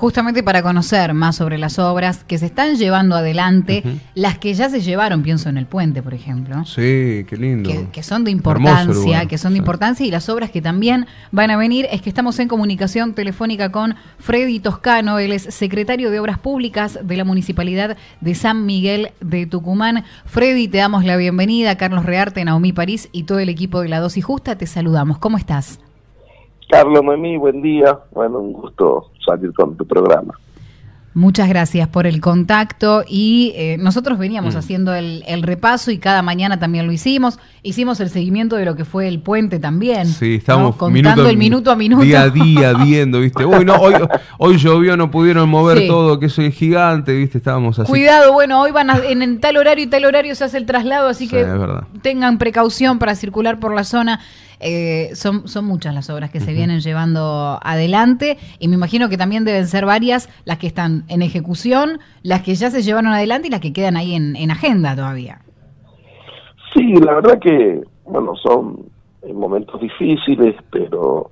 justamente para conocer más sobre las obras que se están llevando adelante, las que ya se llevaron, pienso en el puente, por ejemplo. Sí, qué lindo. Que, son de importancia, que son de importancia y las obras que también van a venir es que estamos en comunicación telefónica con Freddy Toscano, él es secretario de Obras Públicas de la Municipalidad de San Miguel de Tucumán. Freddy, te damos la bienvenida, Carlos Rearte, Naomi París y todo el equipo de La Dosis Justa, te saludamos. ¿Cómo estás? Carlos Noemí, buen día. Bueno, un gusto salir con tu programa. Muchas gracias por el contacto y eh, nosotros veníamos mm. haciendo el, repaso y cada mañana también lo hicimos. Hicimos el seguimiento de lo que fue el puente también. Sí, estamos contando el minuto a minuto. Día a día viendo, ¿viste? Uy, no, hoy, hoy llovió, no pudieron mover todo, que soy gigante, ¿viste? Estábamos así. Cuidado, bueno, hoy van en, tal horario y tal horario se hace el traslado, así que tengan precaución para circular por la zona. Eh, son, son muchas las obras que se vienen llevando adelante y me imagino que también deben ser varias las que están en ejecución, las que ya se llevaron adelante y las que quedan ahí en, en agenda todavía. Sí, la verdad que, bueno, son momentos difíciles, pero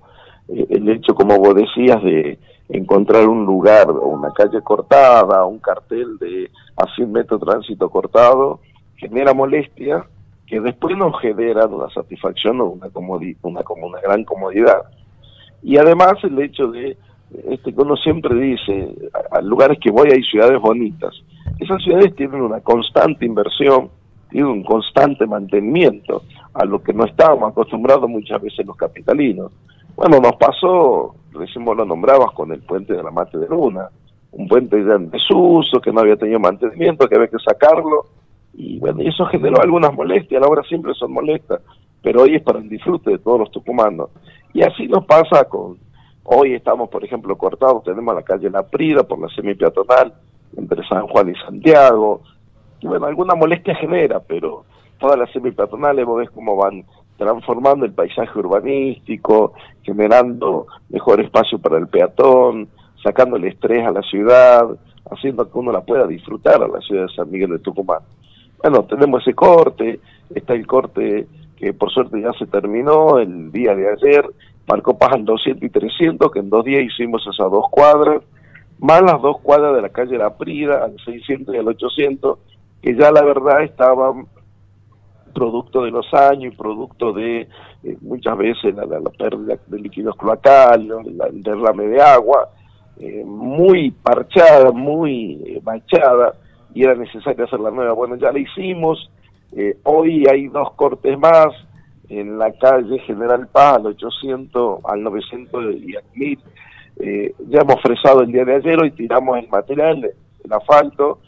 eh, el hecho, como vos decías, de encontrar un lugar o una calle cortada, un cartel de a 100 metros tránsito cortado, genera molestia que después nos generan una satisfacción o una, una, una gran comodidad. Y además el hecho de, este que uno siempre dice, a, lugares que voy hay ciudades bonitas. Esas ciudades tienen una constante inversión, tienen un constante mantenimiento, a lo que no estábamos acostumbrados muchas veces los capitalinos. Bueno, nos pasó, recién vos lo nombrabas, con el puente de la Mate de Luna, un puente en desuso, que no había tenido mantenimiento, que había que sacarlo, y bueno, eso generó algunas molestias, la obra siempre son molestas, pero hoy es para el disfrute de todos los tucumanos. Y así nos pasa con, hoy estamos por ejemplo cortados, tenemos la calle La Prida por la semi-peatonal, entre San Juan y Santiago, y bueno, alguna molestia genera, pero todas las semi-peatonales vos ves cómo van transformando el paisaje urbanístico, generando mejor espacio para el peatón, sacando el estrés a la ciudad, haciendo que uno la pueda disfrutar a la ciudad de San Miguel de Tucumán. Bueno, tenemos ese corte, está el corte que por suerte ya se terminó el día de ayer, marcó pasan 200 y 300, que en dos días hicimos esas dos cuadras, más las dos cuadras de la calle La Prida, al 600 y al 800, que ya la verdad estaban producto de los años y producto de eh, muchas veces la, pérdida de líquidos cloacales, el derrame de agua, eh, muy parchada, muy eh, manchada, y era necesario hacer la nueva. Bueno, ya la hicimos, eh, hoy hay dos cortes más en la calle General Paz, al 800, al 900 y al 1000. Eh, ya hemos fresado el día de ayer, hoy tiramos el material, el asfalto,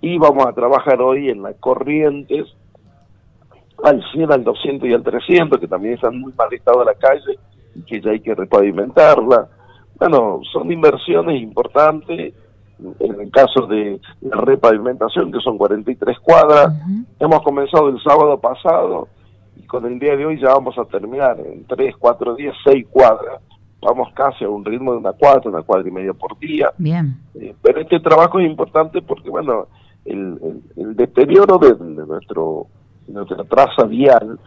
y vamos a trabajar hoy en las corrientes, al 100, al 200 y al 300, que también están muy mal estado la calle y que ya hay que repavimentarla. Bueno, son inversiones importantes en el caso de la repavimentación, que son 43 cuadras. Hemos comenzado el sábado pasado y con el día de hoy ya vamos a terminar en 3, 4 días, 6 cuadras. Vamos casi a un ritmo de una cuadra, una cuadra y media por día. Bien. Eh, pero este trabajo es importante porque, bueno, el, el, deterioro de, nuestro, nuestra traza vial,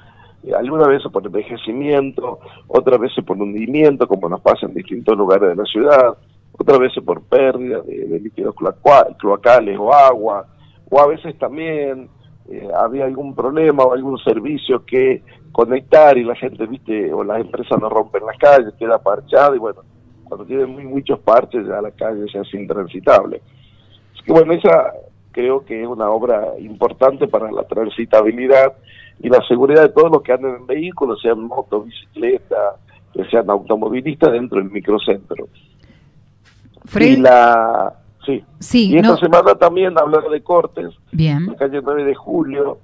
eh, algunas veces por envejecimiento, otras veces por hundimiento, como nos pasa en distintos lugares de la ciudad, otras veces por pérdida de, líquidos cloacales o agua, o a veces también eh, había algún problema o algún servicio que conectar y la gente, viste, o las empresas no rompen las calles, queda parchada y bueno, cuando tienen muy, muchos parches ya la calle se hace intransitable. Así que bueno, esa creo que es una obra importante para la transitabilidad y la seguridad de todos los que andan en vehículos, sean motos, bicicletas, que sean automovilistas dentro del microcentro. Y la... Sí. y esta semana también hablar de cortes. Bien. La calle 9 de julio,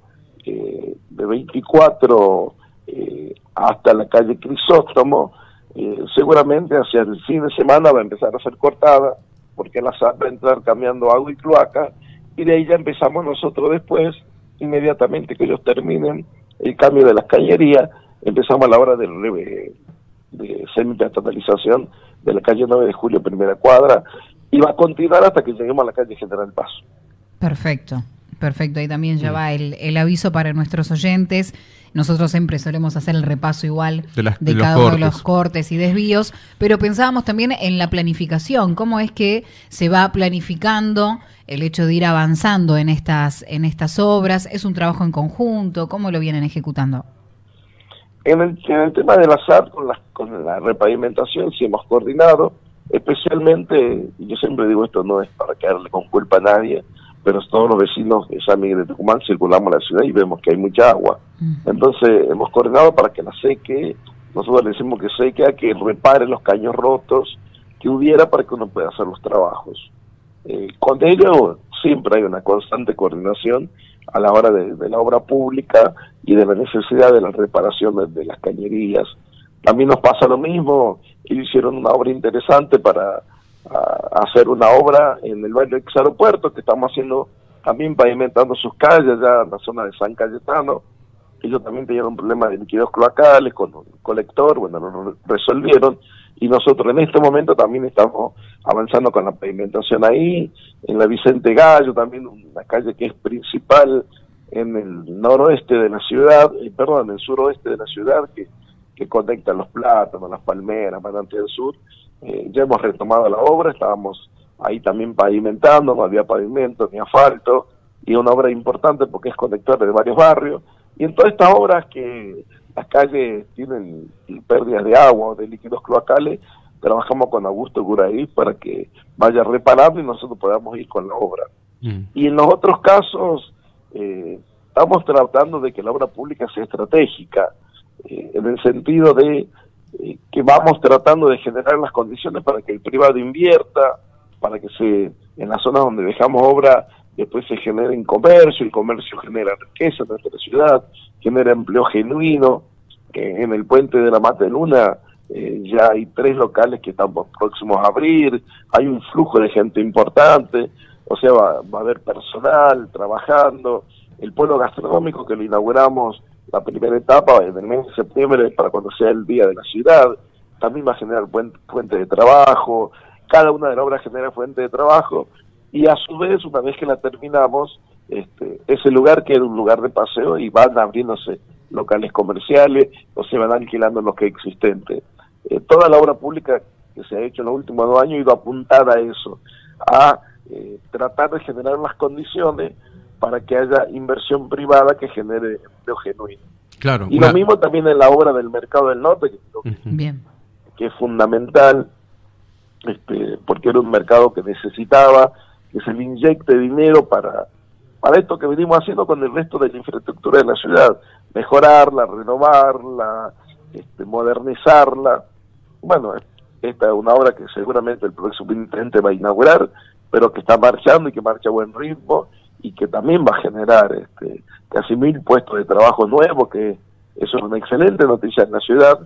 eh, de 24 eh, hasta la calle Crisóstomo, eh, seguramente hacia el fin de semana va a empezar a ser cortada, porque la SAP va a entrar cambiando agua y cloaca, y de ahí ya empezamos nosotros después, inmediatamente que ellos terminen el cambio de las cañerías, empezamos a la hora del de semi-peatonalización de la calle 9 de Julio, primera cuadra, y va a continuar hasta que lleguemos a la calle General Paso. Perfecto. Perfecto, ahí también ya va el, aviso para nuestros oyentes. Nosotros siempre solemos hacer el repaso igual de, cada uno de los cortes y desvíos, pero pensábamos también en la planificación, cómo es que se va planificando el hecho de ir avanzando en estas, en estas obras, es un trabajo en conjunto, cómo lo vienen ejecutando. En el, tema del azar, con la, con la repavimentación, sí hemos coordinado, especialmente, y yo siempre digo esto no es para quedarle con culpa a nadie, pero todos los vecinos de San Miguel de Tucumán circulamos la ciudad y vemos que hay mucha agua. Entonces hemos coordinado para que la seque, nosotros le decimos que seque, que repare los caños rotos que hubiera para que uno pueda hacer los trabajos. Eh, con ello siempre hay una constante coordinación a la hora de, la obra pública y de la necesidad de la reparación de, las cañerías. También nos pasa lo mismo, ellos hicieron una obra interesante para hacer una obra en el barrio ex aeropuerto, que estamos haciendo también pavimentando sus calles ya en la zona de San Cayetano. Ellos también tenían un problema de líquidos cloacales con un colector, bueno, lo resolvieron. Y nosotros en este momento también estamos avanzando con la pavimentación ahí, en la Vicente Gallo, también una calle que es principal en el noroeste de la ciudad, eh, perdón, en el suroeste de la ciudad, que, que conecta los plátanos, las palmeras, Manante del Sur, eh, ya hemos retomado la obra, estábamos ahí también pavimentando, no había pavimento ni asfalto, y una obra importante porque es conector de varios barrios, y en todas estas obras que las calles tienen pérdidas de agua o de líquidos cloacales, trabajamos con Augusto Guraí para que vaya reparando y nosotros podamos ir con la obra. Mm. Y en los otros casos, eh, estamos tratando de que la obra pública sea estratégica, eh, en el sentido de eh, que vamos tratando de generar las condiciones para que el privado invierta, para que se en las zonas donde dejamos obra después se genere en comercio, el comercio genera riqueza en nuestra ciudad, genera empleo genuino. en el puente de la Mata Luna eh, ya hay tres locales que estamos próximos a abrir, hay un flujo de gente importante, o sea, va a haber personal trabajando, el pueblo gastronómico que lo inauguramos la primera etapa en el mes de septiembre para cuando sea el día de la ciudad, también va a generar fuente de trabajo, cada una de las obras genera fuente de trabajo y a su vez una vez que la terminamos, este, ese lugar que era un lugar de paseo y van abriéndose locales comerciales o se van alquilando los que existentes. Eh, toda la obra pública que se ha hecho en los últimos dos años ha ido apuntada a eso, a eh, tratar de generar las condiciones para que haya inversión privada que genere empleo genuino. Claro, y lo mismo también en la obra del mercado del norte, que, es fundamental, este, porque era un mercado que necesitaba que se le inyecte dinero para, para esto que venimos haciendo con el resto de la infraestructura de la ciudad, mejorarla, renovarla, este, modernizarla. Bueno, esta es una obra que seguramente el próximo intendente va a inaugurar, pero que está marchando y que marcha a buen ritmo y que también va a generar este, casi mil puestos de trabajo nuevos, que eso es una excelente noticia en la ciudad.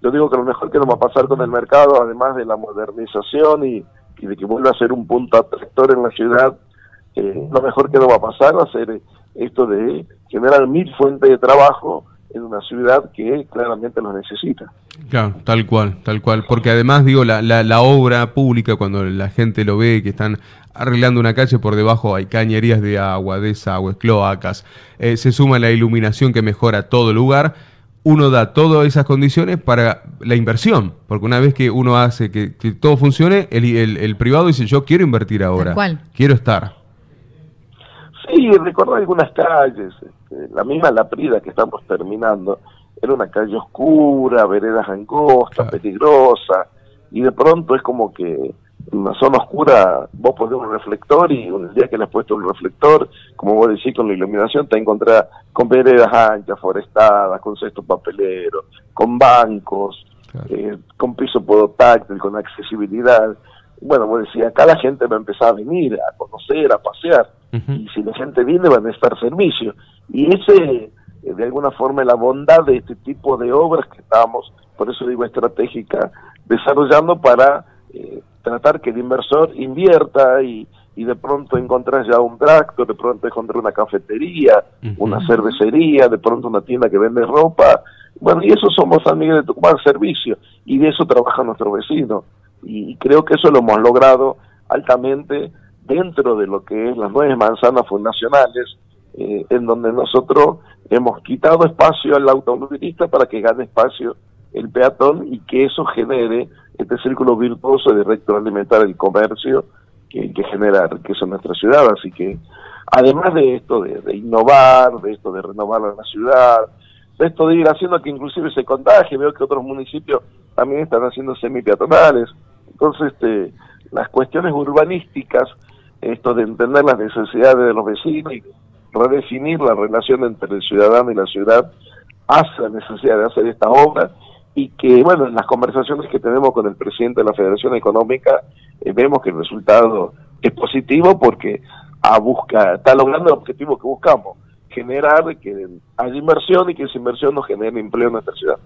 Yo digo que lo mejor que nos va a pasar con el mercado, además de la modernización y, de que vuelva a ser un punto atractor en la ciudad, eh, lo mejor que nos va a pasar va a ser esto de generar mil fuentes de trabajo en una ciudad que claramente lo necesita. Claro, tal cual, tal cual. Porque además, digo, la, la, obra pública, cuando la gente lo ve, que están arreglando una calle, por debajo hay cañerías de agua, desagües, cloacas, eh, se suma la iluminación que mejora todo el lugar, uno da todas esas condiciones para la inversión, porque una vez que uno hace que, todo funcione, el, el, privado dice, yo quiero invertir ahora, quiero estar. Sí, recuerdo algunas calles, este, la misma La Prida que estamos terminando, era una calle oscura, veredas angostas, peligrosa, y de pronto es como que una zona oscura vos pones un reflector y el día que le has puesto un reflector, como vos decís con la iluminación, te encontrás con veredas anchas, forestadas, con cestos papeleros, con bancos, eh, con piso podotáctil, con accesibilidad. Bueno, vos decís, acá la gente va a empezar a venir, a conocer, a pasear, y si la gente viene van a estar servicios. Y ese, eh, de alguna forma, es la bondad de este tipo de obras que estamos, por eso digo estratégica, desarrollando para... Eh, tratar que el inversor invierta y, y de pronto encontrar ya un tractor, de pronto encontrar una cafetería, una cervecería, de pronto una tienda que vende ropa. Bueno, y eso somos San Miguel de Tucumán, servicio, y de eso trabaja nuestro vecino. Y creo que eso lo hemos logrado altamente dentro de lo que es las nueve manzanas fundacionales, eh, en donde nosotros hemos quitado espacio al automovilista para que gane espacio el peatón y que eso genere este círculo virtuoso de retroalimentar el comercio que, que genera riqueza en nuestra ciudad. Así que, además de esto de, innovar, de esto de renovar la ciudad, de esto de ir haciendo que inclusive se contagie, veo que otros municipios también están haciendo semi-peatonales. Entonces, este, las cuestiones urbanísticas, esto de entender las necesidades de los vecinos y redefinir la relación entre el ciudadano y la ciudad, hace la necesidad de hacer esta obra y que, bueno, en las conversaciones que tenemos con el presidente de la Federación Económica, eh, vemos que el resultado es positivo porque a busca, está logrando el objetivo que buscamos, generar que haya inversión y que esa inversión nos genere empleo en nuestra ciudad.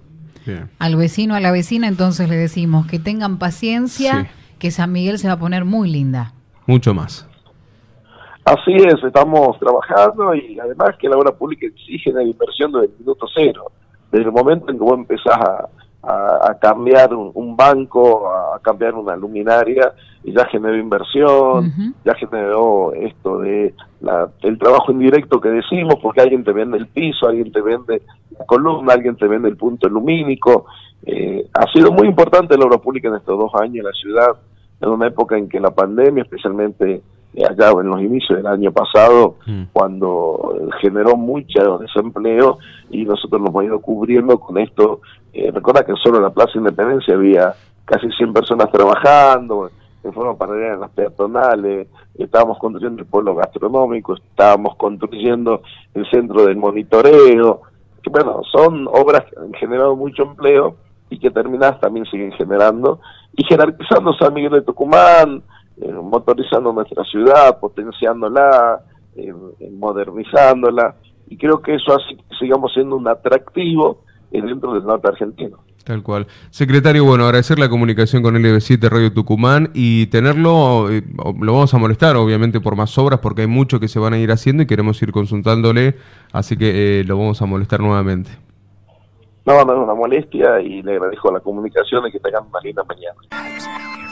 Al vecino, a la vecina, entonces le decimos que tengan paciencia, que San Miguel se va a poner muy linda. Mucho más. Así es, estamos trabajando y además que la obra pública exige la inversión desde el minuto cero. Desde el momento en que vos empezás a, cambiar un, banco, a cambiar una luminaria, y ya generó inversión, ya generó esto de la, el trabajo indirecto que decimos, porque alguien te vende el piso, alguien te vende la columna, alguien te vende el punto lumínico. Eh, ha sido muy importante la obra pública en estos dos años en la ciudad, en una época en que la pandemia, especialmente allá en los inicios del año pasado, mm. cuando generó mucho desempleo y nosotros nos hemos ido cubriendo con esto. Eh, recuerda que solo en la Plaza Independencia había casi 100 personas trabajando en forma paralela en las peatonales, estábamos construyendo el pueblo gastronómico, estábamos construyendo el centro del monitoreo, que bueno, son obras que han generado mucho empleo y que terminadas también siguen generando, y jerarquizando San Miguel de Tucumán, eh, motorizando nuestra ciudad, potenciándola, eh, modernizándola, y creo que eso hace que sigamos siendo un atractivo dentro del norte argentino. Tal cual. Secretario, bueno, agradecer la comunicación con LB7 Radio Tucumán y tenerlo, eh, lo vamos a molestar obviamente por más obras porque hay mucho que se van a ir haciendo y queremos ir consultándole, así que lo vamos a molestar nuevamente. No, no es una molestia y le agradezco la comunicación y que tengan una linda mañana.